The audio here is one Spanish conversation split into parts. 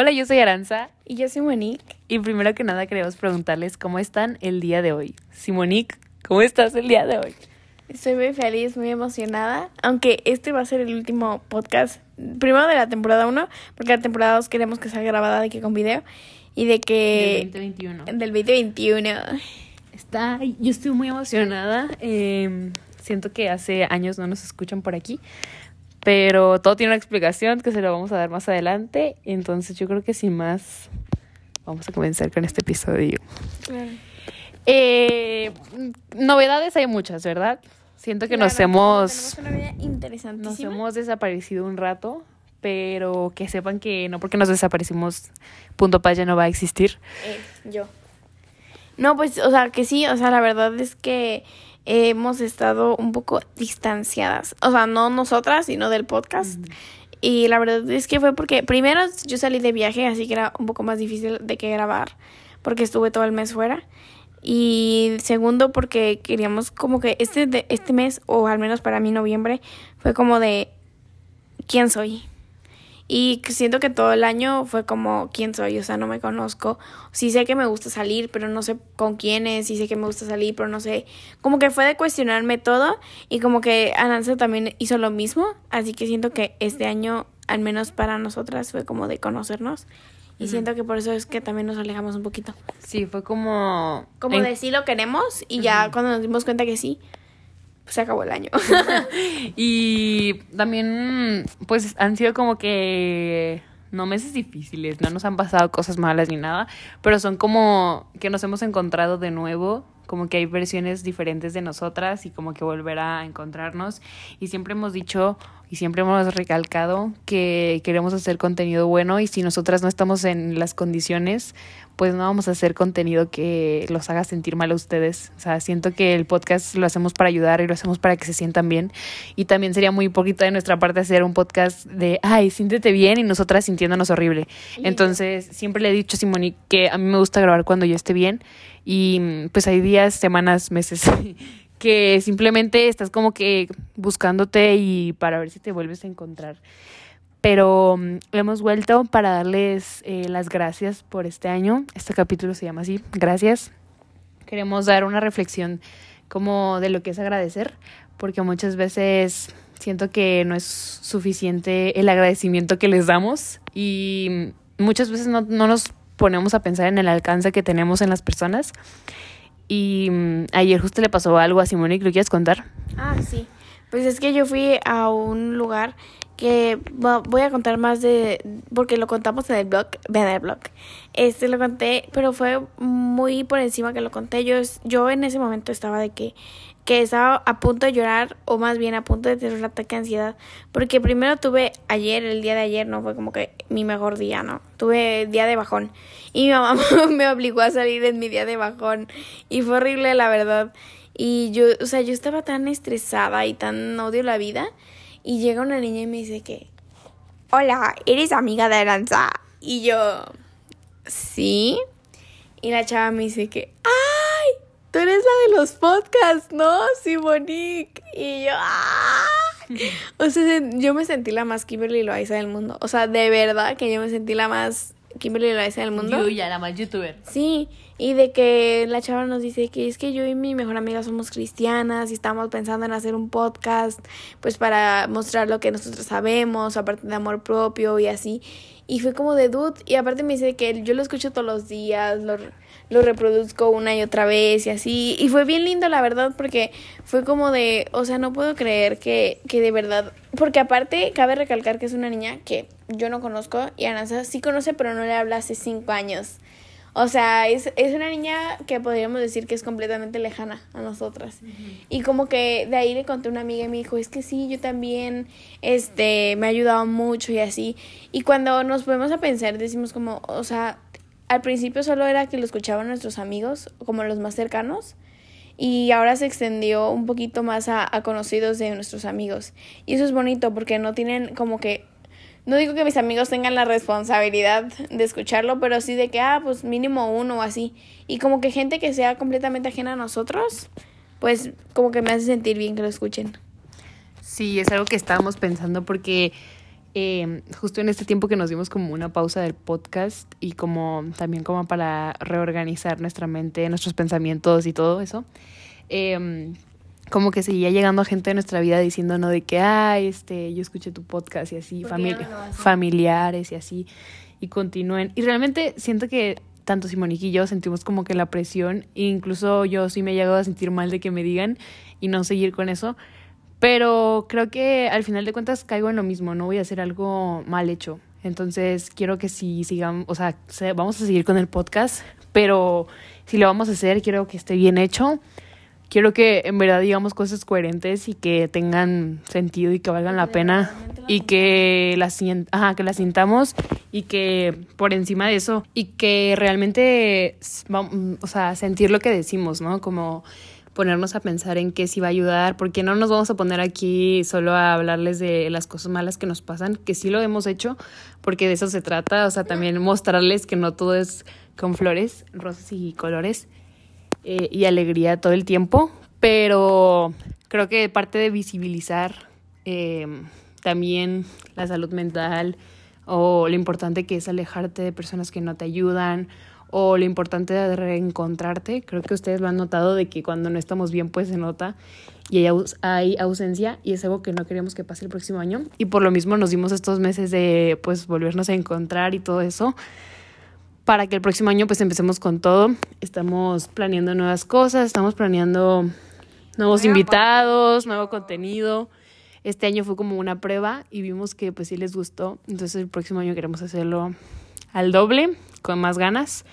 Hola, yo soy Aranza Y yo soy Monique. y primero que nada queremos preguntarles cómo están el día de hoy. Simonique, ¿cómo estás el día de hoy? Estoy muy feliz, muy emocionada, aunque este va a ser el último podcast, primero de la temporada 1, porque la temporada 2 queremos que sea grabada de que con video y de que... Del 2021. Del 2021. Está, yo estoy muy emocionada. eh, siento que hace años no nos escuchan por aquí, pero todo tiene una explicación que se lo vamos a dar más adelante. Entonces yo creo que sin más, vamos a comenzar con este episodio. Eh, novedades hay muchas, ¿verdad? Siento que nos Claro, hemos Tenemos una vida nos hemos desaparecido un rato, pero que sepan que no porque nos desaparecimos, Punto Paz ya no va a existir. Eh, yo. No, pues, o sea, que sí, o sea, la verdad es que hemos estado un poco distanciadas. O sea, no nosotras, sino del podcast. Y la verdad es que fue porque primero yo salí de viaje, así que era un poco más difícil de que grabar, porque estuve todo el mes fuera. Y segundo, porque queríamos como que este, este mes, o al menos para mí noviembre, fue como de quién soy. Y siento que todo el año fue como quién soy, o sea, no me conozco. Sí sé que me gusta salir, pero no sé con quiénes, sí sé que me gusta salir, pero no sé. Como que fue de cuestionarme todo y como que Ananza también hizo lo mismo, así que siento que este año, al menos para nosotras, fue como de conocernos. Y siento que por eso es que también nos alejamos un poquito. Sí, fue como... Como en- de sí lo queremos y ya cuando nos dimos cuenta que sí, pues se acabó el año. Y también, pues, han sido como que no meses difíciles, no nos han pasado cosas malas ni nada, pero son como que nos hemos encontrado de nuevo, como que hay versiones diferentes de nosotras y como que volver a encontrarnos. Y siempre hemos dicho y siempre hemos recalcado que queremos hacer contenido bueno y si nosotras no estamos en las condiciones, pues no vamos a hacer contenido que los haga sentir mal a ustedes. O sea, siento que el podcast lo hacemos para ayudar y lo hacemos para que se sientan bien. Y también sería muy hipócrita de nuestra parte hacer un podcast de, ay, siéntete bien y nosotras sintiéndonos horrible. Entonces, siempre le he dicho a Simoni que a mí me gusta grabar cuando yo esté bien. Y mm, pues hay días, semanas, meses que simplemente estás como que buscándote y para ver si te vuelves a encontrar pero mm, hemos vuelto para darles eh, las gracias por este año. Este capítulo se llama así, gracias. Queremos dar una reflexión como de lo que es agradecer, porque muchas veces siento que no es suficiente el agradecimiento que les damos y muchas veces no, no nos ponemos a pensar en el alcance que tenemos en las personas. Y mm, ayer justo le pasó algo a Simone, ¿lo quieres contar? Ah, sí. Pues es que yo fui a un lugar que voy a contar más de porque lo contamos en el blog, vean el blog. Este lo conté, pero fue muy por encima que lo conté. Yo yo en ese momento estaba de que que estaba a punto de llorar o más bien a punto de tener un ataque de ansiedad, porque primero tuve ayer, el día de ayer no fue como que mi mejor día, no. Tuve día de bajón y mi mamá me obligó a salir en mi día de bajón y fue horrible la verdad. Y yo, o sea, yo estaba tan estresada y tan odio la vida. Y llega una niña y me dice que, hola, ¿eres amiga de Aranza? Y yo, sí. Y la chava me dice que, ¡ay! Tú eres la de los podcasts, ¿no? Sí, Monique. Y yo, ¡ay! O sea, yo me sentí la más Kimberly Loaiza del mundo. O sea, de verdad que yo me sentí la más Kimberly Loaiza del mundo. Yuya, la más youtuber. Sí, y de que la chava nos dice que es que yo y mi mejor amiga somos cristianas y estamos pensando en hacer un podcast, pues para mostrar lo que nosotros sabemos, aparte de amor propio y así. Y fue como de dude, y aparte me dice que yo lo escucho todos los días, lo, lo reproduzco una y otra vez y así. Y fue bien lindo, la verdad, porque fue como de, o sea, no puedo creer que, que de verdad, porque aparte cabe recalcar que es una niña que yo no conozco y Aranza sí conoce, pero no le habla hace cinco años. O sea, es, es una niña que podríamos decir que es completamente lejana a nosotras. Y como que de ahí le conté a una amiga y me dijo, es que sí, yo también, este, me ha ayudado mucho y así. Y cuando nos ponemos a pensar, decimos como, o sea, al principio solo era que lo escuchaban nuestros amigos, como los más cercanos. Y ahora se extendió un poquito más a, a conocidos de nuestros amigos. Y eso es bonito porque no tienen como que no digo que mis amigos tengan la responsabilidad de escucharlo, pero sí de que, ah, pues mínimo uno o así. Y como que gente que sea completamente ajena a nosotros, pues como que me hace sentir bien que lo escuchen. Sí, es algo que estábamos pensando porque eh, justo en este tiempo que nos dimos como una pausa del podcast y como también como para reorganizar nuestra mente, nuestros pensamientos y todo eso. Eh, como que seguía llegando gente de nuestra vida diciéndonos de que, ay, este, yo escuché tu podcast y así, familia, familiares y así, y continúen. Y realmente siento que tanto Simonique y yo sentimos como que la presión, e incluso yo sí me he llegado a sentir mal de que me digan y no seguir con eso, pero creo que al final de cuentas caigo en lo mismo, no voy a hacer algo mal hecho. Entonces quiero que si sigan, o sea, vamos a seguir con el podcast, pero si lo vamos a hacer, quiero que esté bien hecho quiero que en verdad digamos cosas coherentes y que tengan sentido y que valgan la pena y que las ajá, que las sintamos y que por encima de eso y que realmente o sea, sentir lo que decimos, ¿no? Como ponernos a pensar en qué sí va a ayudar, porque no nos vamos a poner aquí solo a hablarles de las cosas malas que nos pasan, que sí lo hemos hecho, porque de eso se trata, o sea, también mostrarles que no todo es con flores, rosas y colores, eh, y alegría todo el tiempo, pero creo que parte de visibilizar eh, también la salud mental o lo importante que es alejarte de personas que no te ayudan o lo importante de reencontrarte. Creo que ustedes lo han notado de que cuando no estamos bien pues se nota y hay, hay ausencia y es algo que no queríamos que pase el próximo año y por lo mismo nos dimos estos meses de pues volvernos a encontrar y todo eso para que el próximo año pues empecemos con todo. Estamos planeando nuevas cosas, estamos planeando nuevos invitados, nuevo contenido. Este año fue como una prueba y vimos que pues sí les gustó. Entonces el próximo año queremos hacerlo al doble, con más ganas.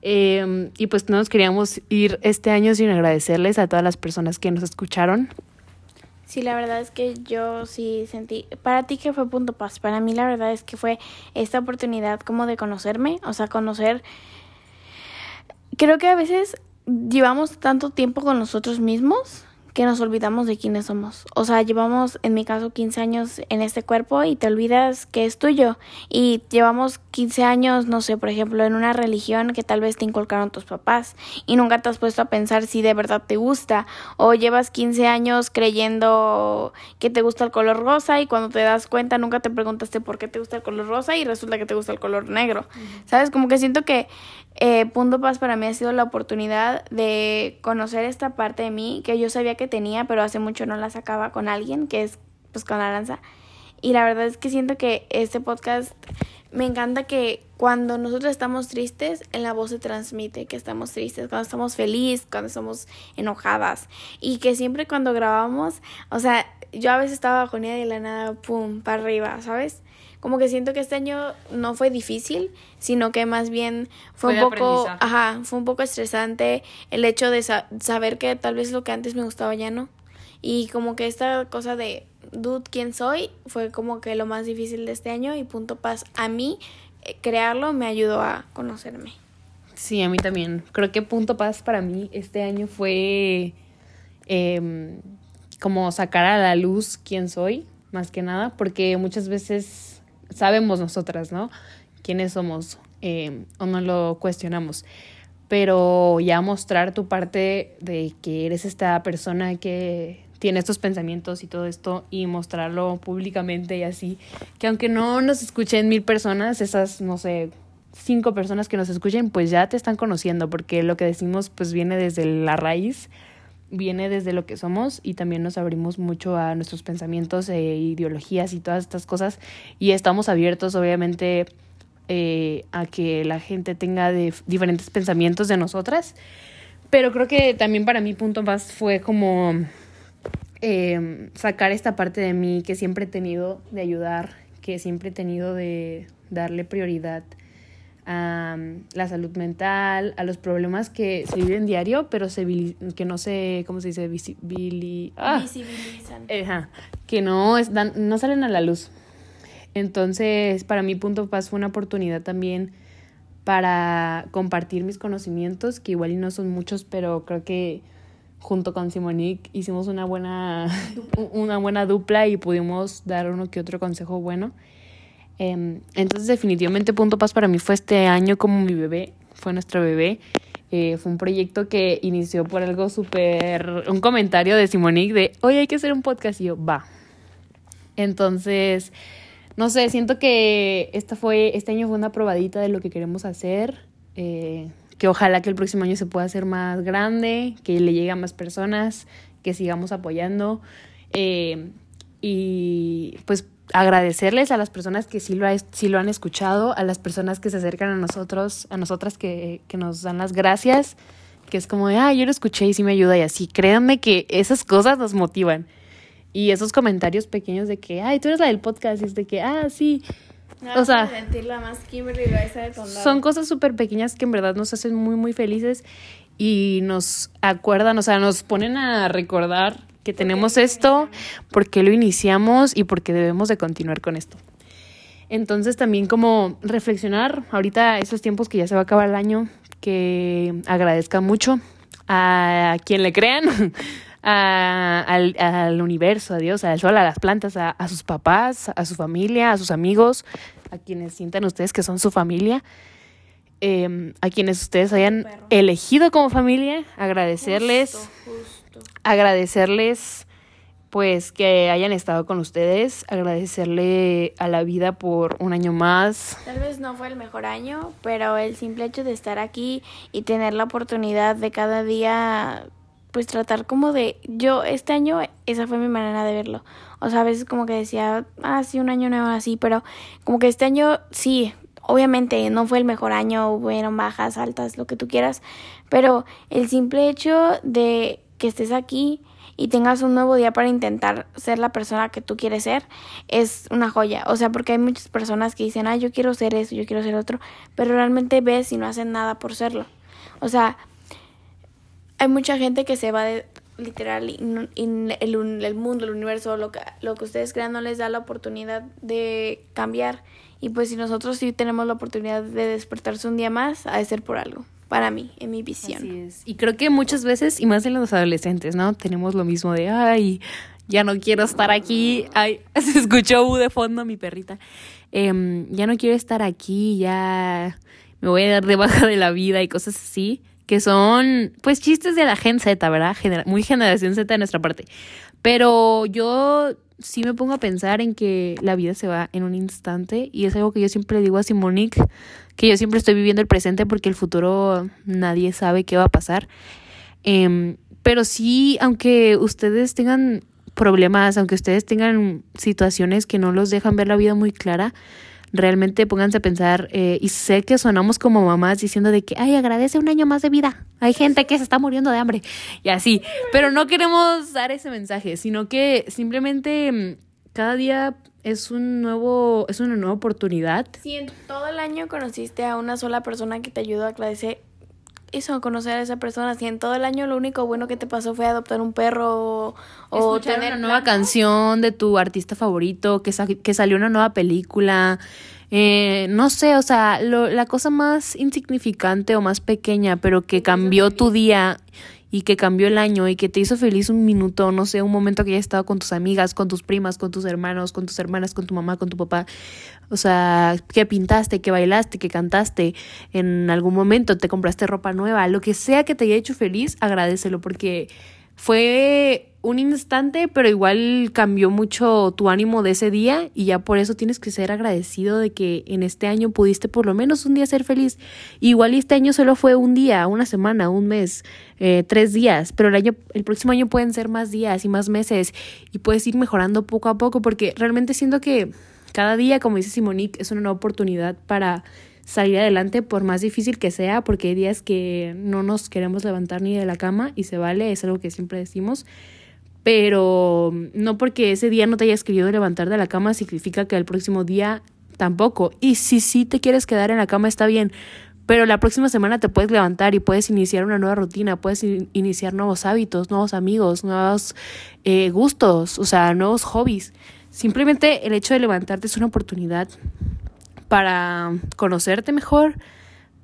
Em, y pues no nos queríamos ir este año sin agradecerles a todas las personas que nos escucharon, Sí, la verdad es que yo sí sentí, para ti que fue punto paz, para mí la verdad es que fue esta oportunidad como de conocerme, o sea, conocer, creo que a veces llevamos tanto tiempo con nosotros mismos que nos olvidamos de quiénes somos. O sea, llevamos, en mi caso, 15 años en este cuerpo y te olvidas que es tuyo. Y llevamos 15 años, no sé, por ejemplo, en una religión que tal vez te inculcaron tus papás y nunca te has puesto a pensar si de verdad te gusta. O llevas 15 años creyendo que te gusta el color rosa y cuando te das cuenta nunca te preguntaste por qué te gusta el color rosa y resulta que te gusta el color negro. ¿Sabes? Como que siento que eh, Punto Paz para mí ha sido la oportunidad de conocer esta parte de mí que yo sabía que tenía, pero hace mucho no la sacaba con alguien, que es pues con Aranza. Y la verdad es que siento que este podcast me encanta que cuando nosotros estamos tristes, en la voz se transmite que estamos tristes, cuando estamos felices, cuando estamos enojadas. Y que siempre cuando grabamos, o sea, yo a veces estaba bajonía y de la nada, pum, para arriba, ¿sabes? Como que siento que este año no fue difícil, sino que más bien fue, un poco, ajá, fue un poco estresante el hecho de saber que tal vez lo que antes me gustaba ya no. Y como que esta cosa de dude, ¿quién soy? Fue como que lo más difícil de este año y punto paz. A mí, eh, crearlo me ayudó a conocerme. Sí, a mí también. Creo que punto paz para mí este año fue em, como sacar a la luz quién soy, más que nada, porque muchas veces sabemos nosotras, ¿no? Quiénes somos eh, o no lo cuestionamos. Pero ya mostrar tu parte de que eres esta persona que tiene estos pensamientos y todo esto y mostrarlo públicamente y así, que aunque no nos escuchen mil personas, esas, no sé, cinco personas que nos escuchen, pues ya te están conociendo, porque lo que decimos pues viene desde la raíz viene desde lo que somos y también nos abrimos mucho a nuestros pensamientos e ideologías y todas estas cosas. Y estamos abiertos obviamente eh, a que la gente tenga de diferentes pensamientos de nosotras. Pero creo que también para mí punto más fue como eh, sacar esta parte de mí que siempre he tenido de ayudar que siempre he tenido de darle prioridad a la salud mental, a los problemas que se viven diario, pero se que no se, ¿cómo se dice? Visibili ah, Visibilizan. que no, no salen a la luz. Entonces, para mí Punto Paz fue una oportunidad también para compartir mis conocimientos, que igual y no son muchos, pero creo que junto con Simonique hicimos una buena, una buena dupla y pudimos dar uno que otro consejo bueno. Em, entonces definitivamente Punto Paz para mí fue este año como mi bebé, fue nuestro bebé. Eh, fue un proyecto que inició por algo súper, un comentario de Simonique de, oye, hay que hacer un podcast y yo, va. Entonces, no sé, siento que esta fue, este año fue una probadita de lo que queremos hacer. Eh, que ojalá que el próximo año se pueda hacer más grande, que le llegue a más personas, que sigamos apoyando. Eh, y agradecerles a las personas que sí lo, sí lo han escuchado, a las personas que se acercan a nosotros, a nosotras que, que nos dan las gracias, que es como, ah, yo lo escuché y sí me ayuda y así. Créanme que esas cosas nos motivan. Y esos comentarios pequeños de que, ay, tú eres la del podcast, y es de que, ah, sí, o sea, son cosas súper pequeñas que en verdad nos hacen muy, muy felices y nos acuerdan, o sea, nos ponen a recordar que tenemos esto, por qué lo iniciamos y por qué debemos de continuar con esto. Entonces también como reflexionar ahorita esos tiempos que ya se va a acabar el año, que agradezca mucho a quien le crean, al, al, universo, a Dios, al sol, a las plantas, a, a, sus papás, a su familia, a sus amigos, a quienes sientan ustedes que son su familia, eh, a quienes ustedes hayan elegido como familia, agradecerles, agradecerles pues que hayan estado con ustedes, agradecerle a la vida por un año más. Tal vez no fue el mejor año, pero el simple hecho de estar aquí y tener la oportunidad de cada día pues tratar como de, yo este año, esa fue mi manera de verlo. O sea, a veces como que decía, ah, sí, un año nuevo así, pero como que este año sí, obviamente no fue el mejor año, hubieron bajas, altas, lo que tú quieras, pero el simple hecho de que estés aquí y tengas un nuevo día para intentar ser la persona que tú quieres ser, es una joya. O sea, porque hay muchas personas que dicen, ah, yo quiero ser eso, yo quiero ser otro, pero realmente ves y no hacen nada por serlo. O sea, hay mucha gente que se va de literal y, el, mundo, el universo, lo que, lo que ustedes crean no les da la oportunidad de cambiar. Y pues si nosotros sí tenemos la oportunidad de despertarse un día más, ha de ser por algo. Para mí, en mi visión. Así es. Y creo que muchas veces, y más en los adolescentes, ¿no? Tenemos lo mismo de, ay, ya no quiero estar aquí. Ay, se escuchó U de fondo mi perrita. Em, ya no quiero estar aquí, ya me voy a dar de baja de la vida y cosas así que son pues chistes de la Gen Z, ¿verdad? muy generación Z de nuestra parte. Pero yo sí me pongo a pensar en que la vida se va en un instante y es algo que yo siempre digo a Simonique, que yo siempre estoy viviendo el presente porque el futuro nadie sabe qué va a pasar. Em, pero sí, aunque ustedes tengan problemas, aunque ustedes tengan situaciones que no los dejan ver la vida muy clara, realmente pónganse a pensar, eh, y sé que sonamos como mamás diciendo de que, ay, agradece un año más de vida. Hay gente que se está muriendo de hambre y así, pero no queremos dar ese mensaje, sino que simplemente mm, cada día es un nuevo, es una nueva oportunidad. Si en todo el año conociste a una sola persona que te ayudó a agradecer eso, conocer a esa persona. Si en todo el año lo único bueno que te pasó fue adoptar un perro o, tener una nueva canción de tu artista favorito, que, que salió una nueva película. Eh, no sé, o sea, lo, la cosa más insignificante o más pequeña, pero que cambió tu día y que cambió el año y que te hizo feliz un minuto, no sé, un momento que hayas estado con tus amigas, con tus primas, con tus hermanos, con tus hermanas, con tu mamá, con tu papá. O sea, que pintaste, que bailaste, que cantaste, en algún momento te compraste ropa nueva, lo que sea que te haya hecho feliz, agradecelo porque fue un instante, pero igual cambió mucho tu ánimo de ese día y ya por eso tienes que ser agradecido de que en este año pudiste por lo menos un día ser feliz. Igual este año solo fue un día, una semana, un mes, eh, tres días, pero el año, el próximo año pueden ser más días y más meses y puedes ir mejorando poco a poco porque realmente siento que cada día, como dice Simonique, es una nueva oportunidad para salir adelante por más difícil que sea, porque hay días que no nos queremos levantar ni de la cama y se vale, es algo que siempre decimos, pero no porque ese día no te hayas querido levantar de la cama significa que el próximo día tampoco. Y si sí te quieres quedar en la cama, está bien. Pero la próxima semana te puedes levantar y puedes iniciar una nueva rutina, puedes iniciar nuevos hábitos, nuevos amigos, nuevos eh, gustos, o sea, nuevos hobbies. Simplemente el hecho de levantarte es una oportunidad para conocerte mejor,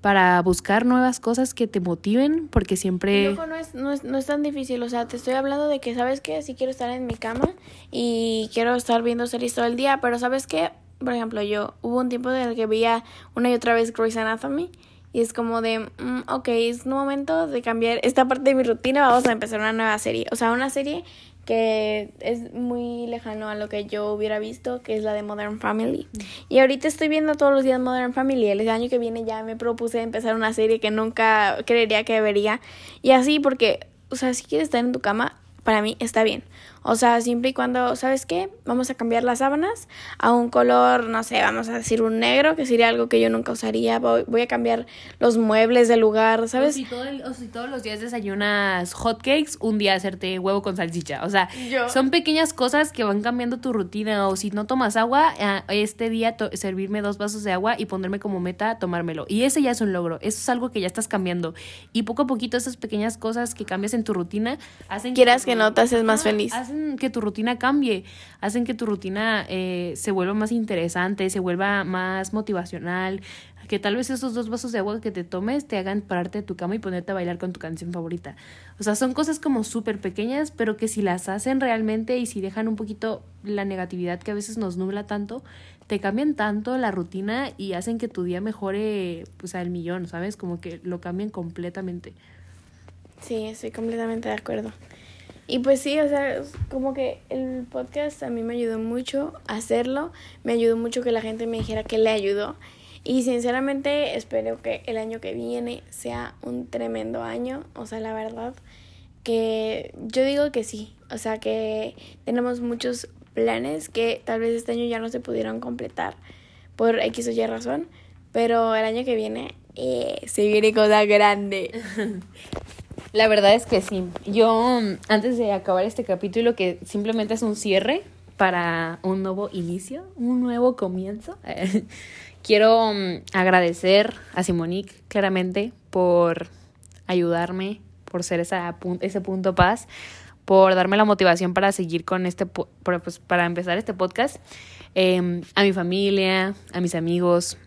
para buscar nuevas cosas que te motiven, porque siempre... no es, no, es, no es tan difícil, o sea, te estoy hablando de que, ¿sabes qué? Sí quiero estar en mi cama y quiero estar viendo series todo el día, pero ¿sabes qué? Por ejemplo, yo hubo un tiempo en el que veía una y otra vez Grey's Anatomy y es como de, mm, ok, es un momento de cambiar esta parte de mi rutina, vamos a empezar una nueva serie. O sea, una serie que es muy lejano a lo que yo hubiera visto, que es la de Modern Family. Y ahorita estoy viendo todos los días Modern Family. El año que viene ya me propuse empezar una serie que nunca creería que vería. Y así porque, o sea, si quieres estar en tu cama, para mí está bien. O sea, siempre y cuando, ¿sabes qué? Vamos a cambiar las sábanas a un color, no sé, vamos a decir un negro, que sería algo que yo nunca usaría. Voy, a cambiar los muebles del lugar, ¿sabes? O si, todos los días desayunas hotcakes, un día hacerte huevo con salchicha. O sea, son pequeñas cosas que van cambiando tu rutina. O si no tomas agua, este día servirme dos vasos de agua y ponerme como meta tomármelo. Y ese ya es un logro. Eso es algo que ya estás cambiando. Y poco a poquito esas pequeñas cosas que cambias en tu rutina hacen Quieras que, no te haces más feliz hacen que tu rutina cambie, hacen que tu rutina eh, se vuelva más interesante, se vuelva más motivacional, que tal vez esos dos vasos de agua que te tomes te hagan pararte de tu cama y ponerte a bailar con tu canción favorita. O sea, son cosas como súper pequeñas, pero que si las hacen realmente y si dejan un poquito la negatividad que a veces nos nubla tanto, te cambian tanto la rutina y hacen que tu día mejore pues al millón, ¿sabes? Como que lo cambian completamente. Sí, estoy completamente de acuerdo. Y pues sí, o sea, como que el podcast a mí me ayudó mucho a hacerlo, me ayudó mucho que la gente me dijera que le ayudó. Y sinceramente espero que el año que viene sea un tremendo año, o sea, la verdad que yo digo que sí, o sea, que tenemos muchos planes que tal vez este año ya no se pudieron completar por X o Y razón, pero el año que viene eh, se viene cosa grande. La verdad es que sí. Yo, antes de acabar este capítulo, que simplemente es un cierre para un nuevo inicio, un nuevo comienzo, quiero mm, agradecer a Simonique claramente por ayudarme, por ser esa, ese punto paz, por darme la motivación para seguir con este, pues, para empezar este podcast, em, a mi familia, a mis amigos,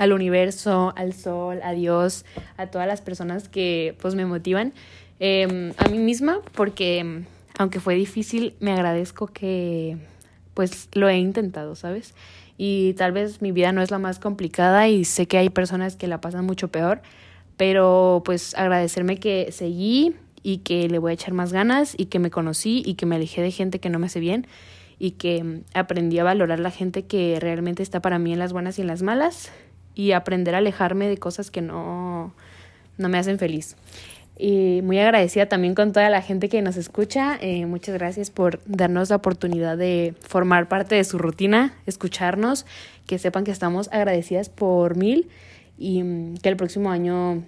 al universo, al sol, a Dios, a todas las personas que pues me motivan, em, a mí misma, porque aunque fue difícil, me agradezco que pues lo he intentado, ¿sabes? Y tal vez mi vida no es la más complicada y sé que hay personas que la pasan mucho peor, pero pues agradecerme que seguí y que le voy a echar más ganas y que me conocí y que me alejé de gente que no me hace bien y que aprendí a valorar la gente que realmente está para mí en las buenas y en las malas y aprender a alejarme de cosas que no, no me hacen feliz. Y muy agradecida también con toda la gente que nos escucha. Eh, muchas gracias por darnos la oportunidad de formar parte de su rutina, escucharnos, que sepan que estamos agradecidas por mil y que el próximo año,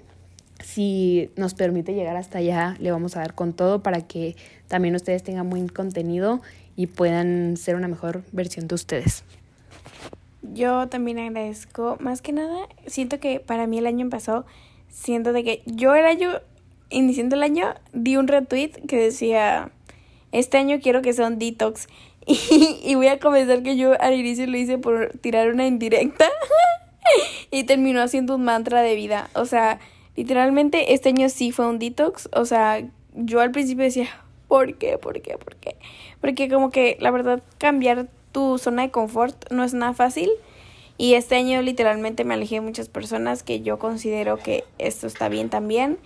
si nos permite llegar hasta allá, le vamos a dar con todo para que también ustedes tengan buen contenido y puedan ser una mejor versión de ustedes. Yo también agradezco, más que nada, siento que para mí el año pasó, siento de que yo el año, iniciando el año, di un retweet que decía, este año quiero que sea un detox. Y, y voy a comenzar que yo al inicio lo hice por tirar una indirecta y terminó haciendo un mantra de vida. O sea, literalmente este año sí fue un detox. O sea, yo al principio decía, ¿por qué? ¿Por qué? ¿Por qué? Porque como que la verdad cambiar tu zona de confort no es nada fácil. Y este año literalmente me alejé de muchas personas que yo considero que esto está bien también.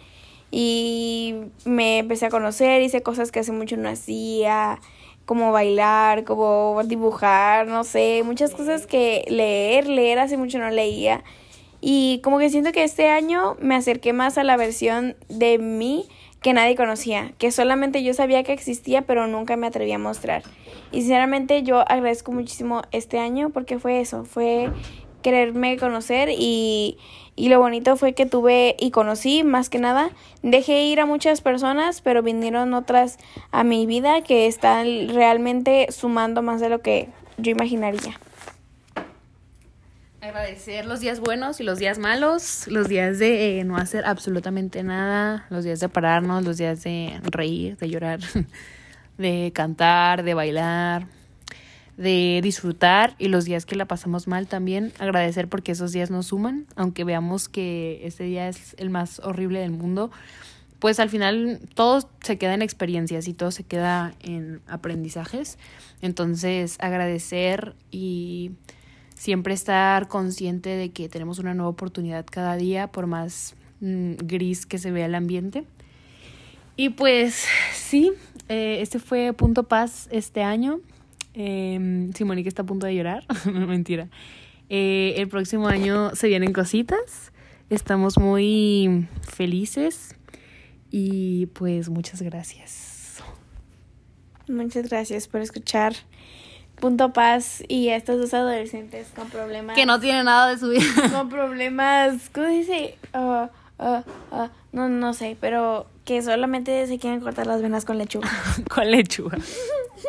Y me empecé a conocer, hice cosas que hace mucho no hacía, como bailar, como dibujar, no sé, muchas cosas que leer, leer hace mucho no leía. Y como que siento que este año me acerqué más a la versión de mí que nadie conocía, que solamente yo sabía que existía, pero nunca me atreví a mostrar. Y sinceramente yo agradezco muchísimo este año porque fue eso, fue quererme conocer y, y lo bonito fue que tuve y conocí más que nada. Dejé ir a muchas personas, pero vinieron otras a mi vida que están realmente sumando más de lo que yo imaginaría. Agradecer los días buenos y los días malos, los días de eh, no hacer absolutamente nada, los días de pararnos, los días de reír, de llorar, de cantar, de bailar, de disfrutar y los días que la pasamos mal también, agradecer porque esos días nos suman, aunque veamos que este día es el más horrible del mundo, pues al final todo se queda en experiencias y todo se queda en aprendizajes. Entonces agradecer y siempre estar consciente de que tenemos una nueva oportunidad cada día, por más mm, gris que se vea el ambiente. Y pues sí, eh, este fue Punto Paz este año. Eh, está a punto de llorar, mentira. Eh, el próximo año se vienen cositas. Estamos muy felices y pues muchas gracias. Muchas gracias por escuchar Punto Paz y a estos dos adolescentes con problemas. Que no tienen nada de su vida. Con problemas, ¿cómo dice? Ah, ah, ah, no, no sé, pero que solamente se quieren cortar las venas con lechuga. con lechuga.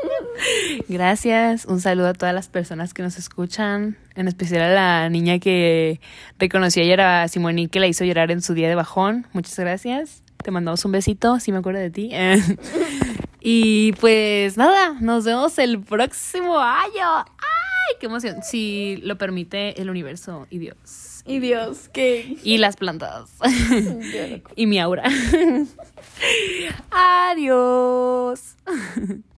Gracias, un saludo a todas las personas que nos escuchan, en especial a la niña que reconocí ayer a Simoni que la hizo llorar en su día de bajón. Muchas gracias. Te mandamos un besito, si me acuerdo de ti. Y pues nada, nos vemos el próximo año. ¡Ay, qué emoción! Si lo permite el universo y Dios. Y Dios, ¿qué? Y las plantas. y mi aura. Adiós.